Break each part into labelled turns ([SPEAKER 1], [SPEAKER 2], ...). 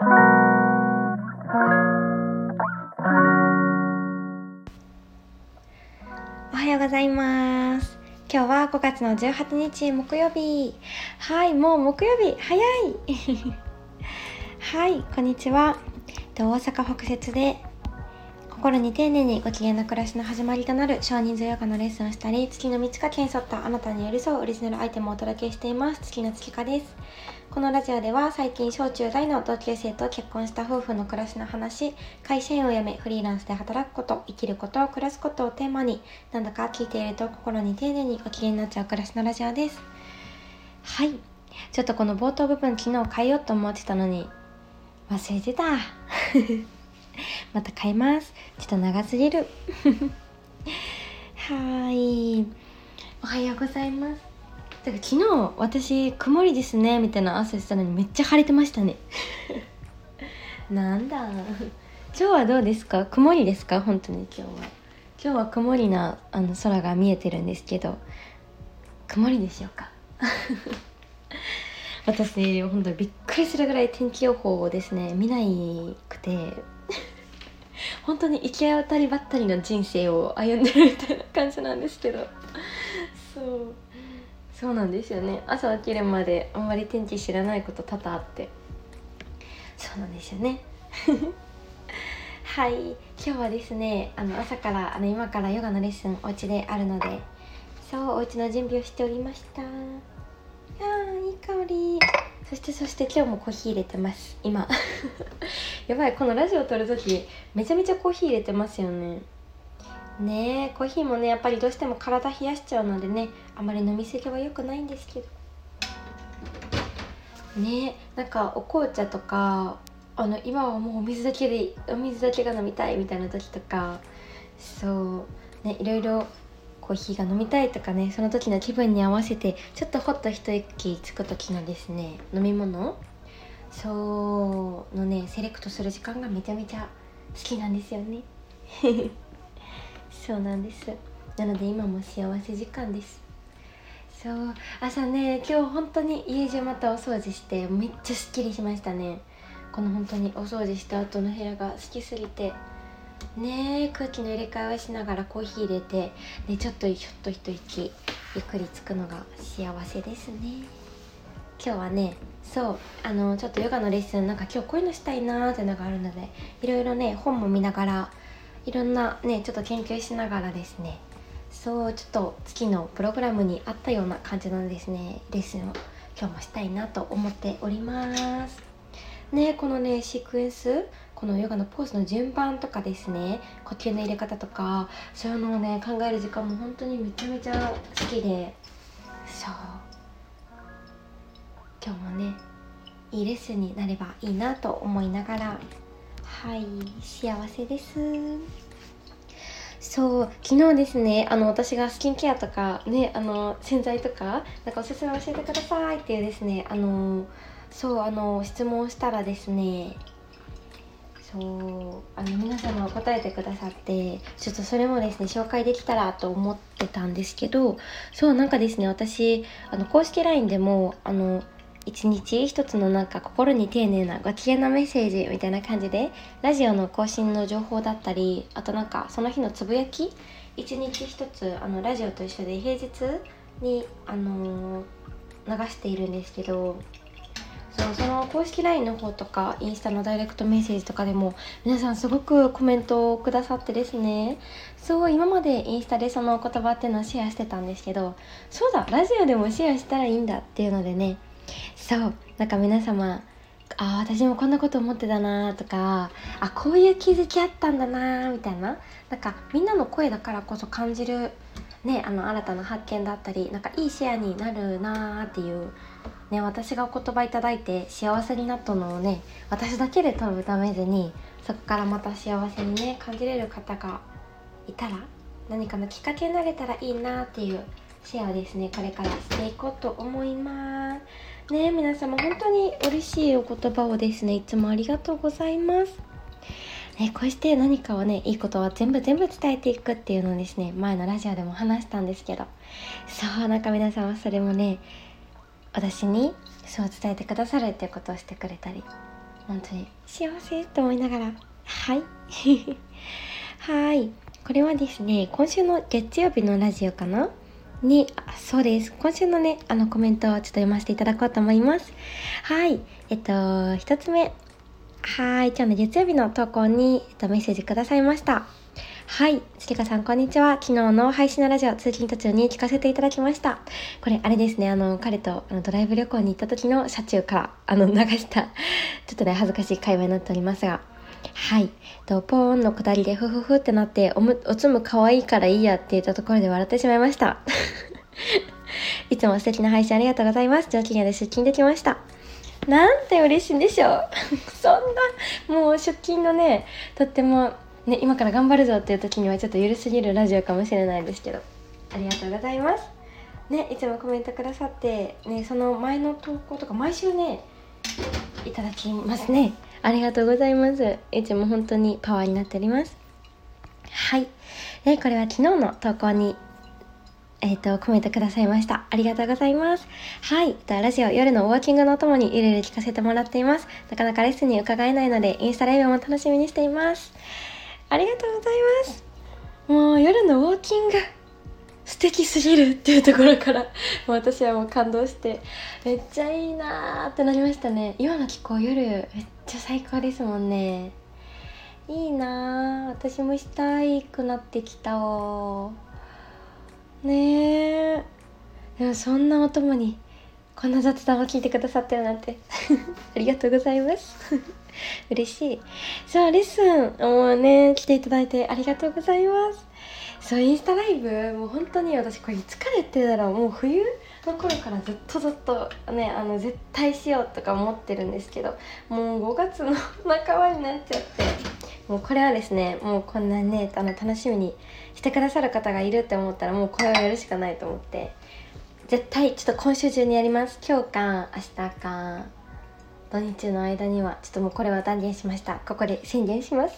[SPEAKER 1] おはようございます。今日は5月の18日木曜日。はいもう木曜日早い。はいこんにちは。大阪北節で心に丁寧にご機嫌な暮らしの始まりとなる少人数ヨガのレッスンをしたり月の満ち欠けに沿ったあなたに寄り添うオリジナルアイテムをお届けしています。月の月花です。このラジオでは最近小中大の同級生と結婚した夫婦の暮らしの話会社員を辞めフリーランスで働くこと生きること暮らすことをテーマになんだか聞いていると心に丁寧にご機嫌になっちゃう暮らしのラジオです。はい。ちょっとこの冒頭部分昨日変えようと思ってたのに忘れてた。また変えます。ちょっと長すぎる。はい。おはようございます。だから昨日私曇りですね。みたいな朝したのにめっちゃ晴れてましたね。なんだ。今日はどうですか？曇りですか？本当に今日は。今日は曇りなあの空が見えてるんですけど。曇りでしょうか？私本当にびっくりするぐらい天気予報をですね見ないくて。本当に行き当たりばったりの人生を歩んでるみたいな感じなんですけど。そう。そうなんですよね。朝起きるまであんまり天気知らないこと多々あって。そうなんですよね。はい。今日はですねあの朝からあの今からヨガのレッスンお家であるのでそうお家の準備をしておりました。あーいい香り。そしてそして今日もコーヒー入れてます。今。やばいこのラジオ撮る時めちゃめちゃコーヒー入れてますよね。ねえコーヒーもねやっぱりどうしても体冷やしちゃうのでねあまり飲みすぎは良くないんですけど。ねえなんかお紅茶とかあの今はもうお水だけでお水だけが飲みたいみたいな時とかそう。ねいろいろコーヒーが飲みたいとかねその時の気分に合わせてちょっとほっと一息つく時のですね飲み物。そうのねセレクトする時間がめちゃめちゃ好きなんですよね。そうなんです。なので今も幸せ時間です。そう朝ね今日本当に家中またお掃除してめっちゃすっきりしましたね。この本当にお掃除した後の部屋が好きすぎてね空気の入れ替えをしながらコーヒー入れてでちょっとひょっと一息ゆっくりつくのが幸せですね。今日はねそうあのちょっとヨガのレッスンなんか今日こういうのしたいなーっていうのがあるのでいろいろね本も見ながらいろんなねちょっと研究しながらですね。そうちょっと月のプログラムに合ったような感じのですねレッスンを今日もしたいなと思っております。ねこのねシークエンスこのヨガのポーズの順番とかですね呼吸の入れ方とかそういうのをね考える時間も本当にめちゃめちゃ好きでそう。今日もねいいレッスンになればいいなと思いながらはい幸せです。そう昨日ですねあの私がスキンケアとかねあの洗剤とかなんかおすすめ教えてくださいっていうですねあのそうあの質問したらですねそうあの皆様答えてくださってちょっとそれもですね紹介できたらと思ってたんですけどそうなんかですね私あの公式 LINE でもあの一日一つのなんか心に丁寧なご機嫌なメッセージみたいな感じでラジオの更新の情報だったりあとなんかその日のつぶやき一日一つあのラジオと一緒で平日に、あのー、流しているんですけどそうその公式 LINE の方とかインスタのダイレクトメッセージとかでも皆さんすごくコメントをくださってですね。そう今までインスタでその言葉っていうのをシェアしてたんですけどそうだラジオでもシェアしたらいいんだっていうのでね。そうなんか皆様あ私もこんなこと思ってたなとかあこういう気づきあったんだなみたいな。なんかみんなの声だからこそ感じるねあの新たな発見だったりなんかいいシェアになるなっていうね私がお言葉いただいて幸せになったのをね私だけで多分ダメずにそこからまた幸せにね感じれる方がいたら何かのきっかけになれたらいいなっていうシェアをですねこれからしていこうと思います。ね皆様本当に嬉しいお言葉をですねいつもありがとうございます。ね、こうして何かをねいいことは全部全部伝えていくっていうのをですね前のラジオでも話したんですけど。そうなんか皆さんはそれもね私にそう伝えてくださるっていうことをしてくれたり本当に幸せと思いながらはい。はい。これはですね今週の月曜日のラジオかな？にあそうです。今週のねあのコメントをちょっと読ませていただこうと思います。はい。えっと1つ目。はい。今日の月曜日の投稿に、えっと、メッセージくださいました。はい。つりかさん、こんにちは。昨日の配信のラジオ、通勤途中に聞かせていただきました。これ、あれですね。あの、彼とあのドライブ旅行に行った時の車中から、あの、流した、ちょっとね、恥ずかしい会話になっておりますが、はい。と、ポーンの下りでふふふってなって、おむ、おつむ可愛いからいいやって言ったところで笑ってしまいました。いつも素敵な配信ありがとうございます。上機嫌で出勤できました。なんて嬉しいんでしょう。そんな、もう出勤のね、とってもね、今から頑張るぞっていう時にはちょっと緩すぎるラジオかもしれないですけどありがとうございますねいつもコメントくださってねその前の投稿とか毎週ねいただきますねありがとうございますいつも本当にパワーになっておりますはいでこれは昨日の投稿にえっ、ー、と、コメントくださいました。ありがとうございます。はい。ラジオ、夜のウォーキングのお供にゆるゆる聞かせてもらっています。なかなかレッスンに伺えないので、インスタライブも楽しみにしています。ありがとうございます。もう夜のウォーキング素敵すぎるっていうところから私はもう感動してめっちゃいいなーってなりましたね。今の気候夜めっちゃ最高ですもんね。いいなー私もしたいくなってきたねえでもそんなお供にこんな雑談を聞いてくださってるなんて。ありがとうございます。嬉しい。そうレッスンもうね来ていただいてありがとうございます。そうインスタライブもう本当に私これ疲れてたらもう冬の頃からずっとずっとねあの絶対しようとか思ってるんですけどもう5月の半ばになっちゃってもうこれはですねもうこんなねあの楽しみにしてくださる方がいるって思ったらもうこれをやるしかないと思って絶対ちょっと今週中にやります。今日か明日か。土日の間にはちょっともうこれは断言しました。ここで宣言します。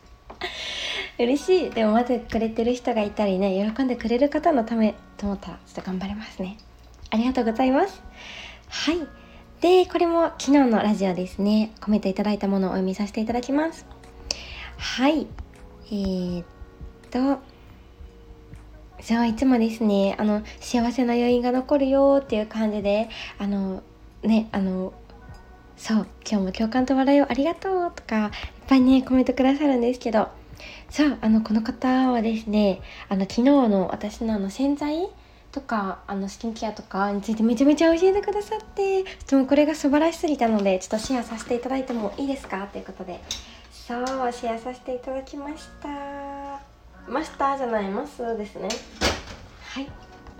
[SPEAKER 1] 嬉しい。でも待ってくれてる人がいたりね喜んでくれる方のためと思ったらちょっと頑張れますね。ありがとうございます。はい。でこれも昨日のラジオですね。コメントいただいたものをお読みさせていただきます。はい。えー、っとそういつもですねあの幸せな余韻が残るよっていう感じであのねあのそう今日も共感と笑いをありがとうとかいっぱいねコメントくださるんですけど。そうあのこの方はですねあの昨日の私のあの洗剤とかあのスキンケアとかについてめちゃめちゃ教えてくださってともこれが素晴らしすぎたのでちょっとシェアさせていただいてもいいですか？ということで。そうシェアさせていただきました。マスターじゃないますですね。はい。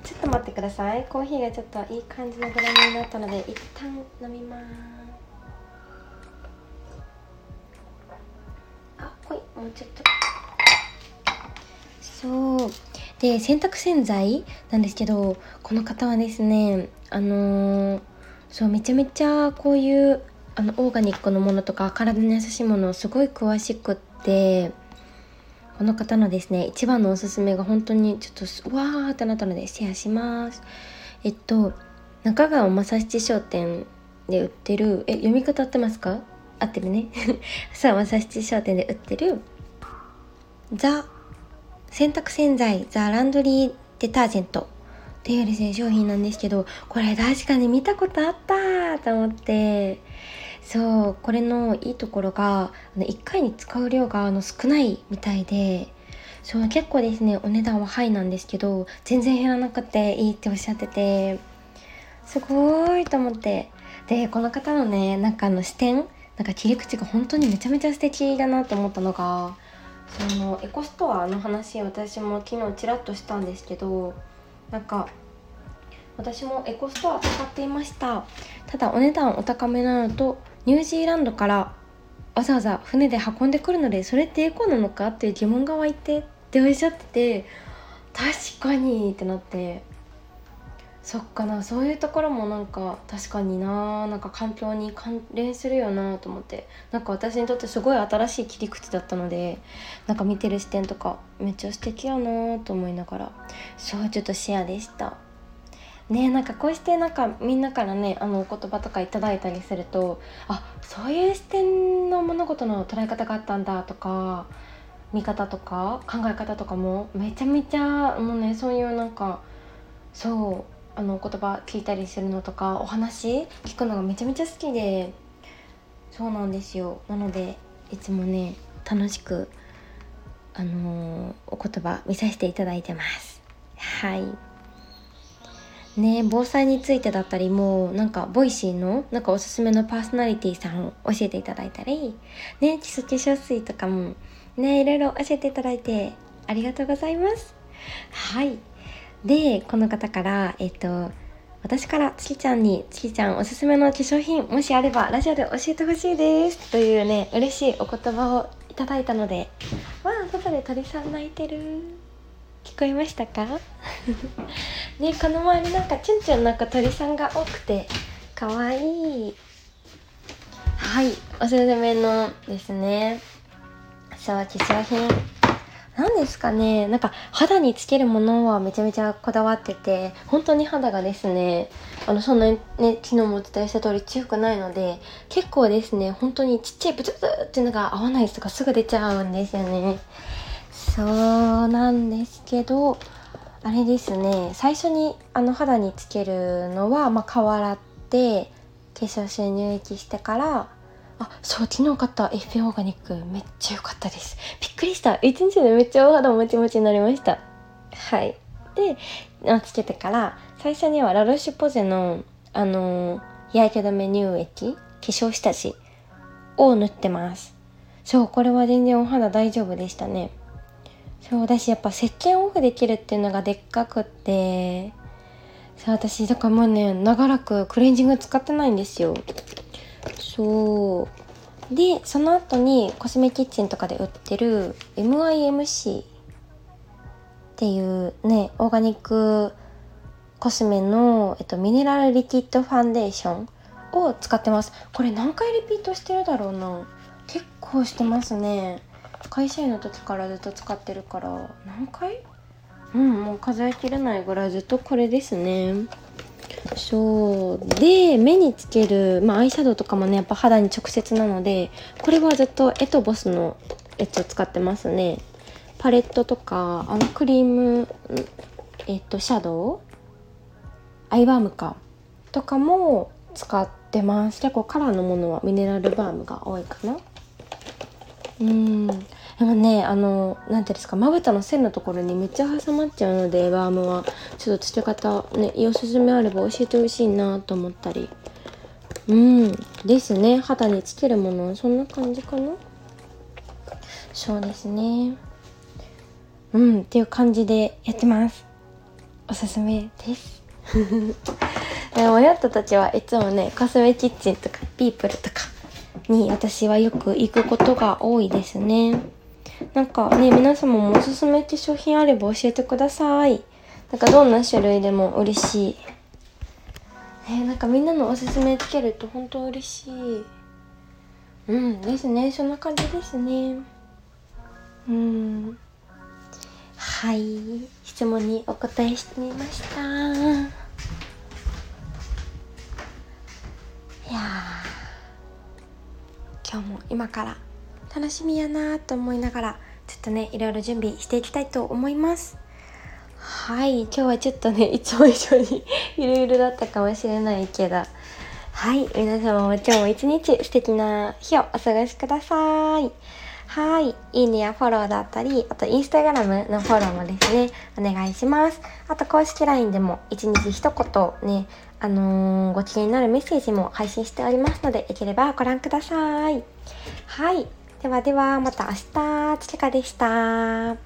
[SPEAKER 1] ちょっと待ってください。コーヒーがちょっといい感じのグラムになったので一旦飲みますもうちょっとそう。で洗濯洗剤なんですけどこの方はですねあのー、そうめちゃめちゃこういうあのオーガニックのものとか体に優しいものをすごい詳しくってこの方のですね一番のおすすめが本当にちょっとわーってなったのでシェアします。えっと中川正七商店で売ってるえ読み方合ってますか？合ってるね。さあ正七商店で売ってるザ洗濯洗剤ザランドリーデタージェント。っていうですね商品なんですけどこれ確かに見たことあったと思って。そうこれのいいところが1回に使う量があの少ないみたいで。そう結構ですねお値段はハイなんですけど全然減らなくていいっておっしゃってて。すごいと思って。でこの方のねなんかあの視点なんか切り口が本当にめちゃめちゃ素敵だなと思ったのがそのエコストアの話私も昨日ちらっとしたんですけどなんか私もエコストア使っていました。ただお値段お高めなのとニュージーランドからわざわざ船で運んでくるのでそれってエコなのかっていう疑問が湧いてっておっしゃってて確かにってなって。そっかなそういうところもなんか確かにななんか環境に関連するよなと思って。なんか私にとってすごい新しい切り口だったのでなんか見てる視点とかめっちゃ素敵やなと思いながら。そうちょっとシェアでした。ねなんかこうしてなんかみんなからねあのお言葉とかいただいたりするとあそういう視点の物事の捉え方があったんだとか見方とか考え方とかもめちゃめちゃもうねそういうなんかそうあの言葉聞いたりするのとかお話聞くのがめちゃめちゃ好きでそうなんですよ。なのでいつもね楽しくあのー、お言葉見させていただいてます。はい。ね防災についてだったりもうなんか Voicy のなんかおすすめのパーソナリティさんを教えていただいたりね基礎化粧水とかもねいろいろ教えていただいてありがとうございます。はい。でこの方からえっと私から月ちゃんに月ちゃんおすすめの化粧品もしあればラジオで教えてほしいですというね嬉しいお言葉をいただいたのでわあ外で鳥さん泣いてる。聞こえましたか？ねこの周りなんかチュンチュンなんか鳥さんが多くてかわいい。はいおすすめのですねそう化粧品。何ですかね。なんか肌につけるものはめちゃめちゃこだわってて本当に肌がですねあのそんなにね昨日もお伝えした通り強くないので結構ですね本当にちっちゃいブツブツっていうのが合わない人がすぐ出ちゃうんですよね。そうなんですけどあれですね。最初にあの肌につけるのは、まあ、顔洗って化粧水乳液してからあそう昨日買ったエッフェオーガニック。めっちゃ良かったです。びっくりした。一日でめっちゃお肌もちもちになりました。はい。でつけてから最初にはラロッシュポゼのあの日焼け止め乳液化粧下地を塗ってます。そうこれは全然お肌大丈夫でしたね。そう私やっぱ石鹸オフできるっていうのがでっかくってそう私だからもうね長らくクレンジング使ってないんですよ。そう。でその後にコスメキッチンとかで売ってる MIMC っていうねオーガニックコスメの、えっと、ミネラルリキッドファンデーションを使ってます。これ何回リピートしてるだろうな。結構してますね。会社員の時からずっと使ってるから。何回？うんもう数えきれないぐらいずっとこれですね。そう。で目につける、まあ、アイシャドウとかもねやっぱ肌に直接なのでこれはずっとエトボスのやつを使ってますね。パレットとかあのクリームえっとシャドウ？アイバームかとかも使ってます。結構カラーのものはミネラルバームが多いかな。うん。でもねあの何ていうんですかまぶたの線のところにめっちゃ挟まっちゃうのでバームは。ちょっとつけ方ねおすすめあれば教えてほしいなと思ったり。うんですね。肌につけるもの。そんな感じかな？そうですね。うんっていう感じでやってます。おすすめです。でも親たちはいつもねコスメキッチンとかピープルとかに私はよく行くことが多いですね。なんかね、皆様もおすすめ化粧品あれば教えてください。なんかどんな種類でも嬉しい。ね、なんかみんなのおすすめつけると本当嬉しい。うんですね。そんな感じですね。うん。はい。質問にお答えしてみました。いや今日も今から楽しみやなと思いながらちょっとねいろいろ準備していきたいと思いますはい今日はちょっとねいつも以上に いろいろだったかもしれないけどはい皆様も今日も一日素敵な日をお過ごしくださいはい。いいねやフォローだったり、あとインスタグラムのフォローもですね、お願いします。あと公式 LINE でも一日一言ね、あのー、ご機嫌になるメッセージも配信しておりますので、よければご覧ください。はい。ではではまた明日ちかでした。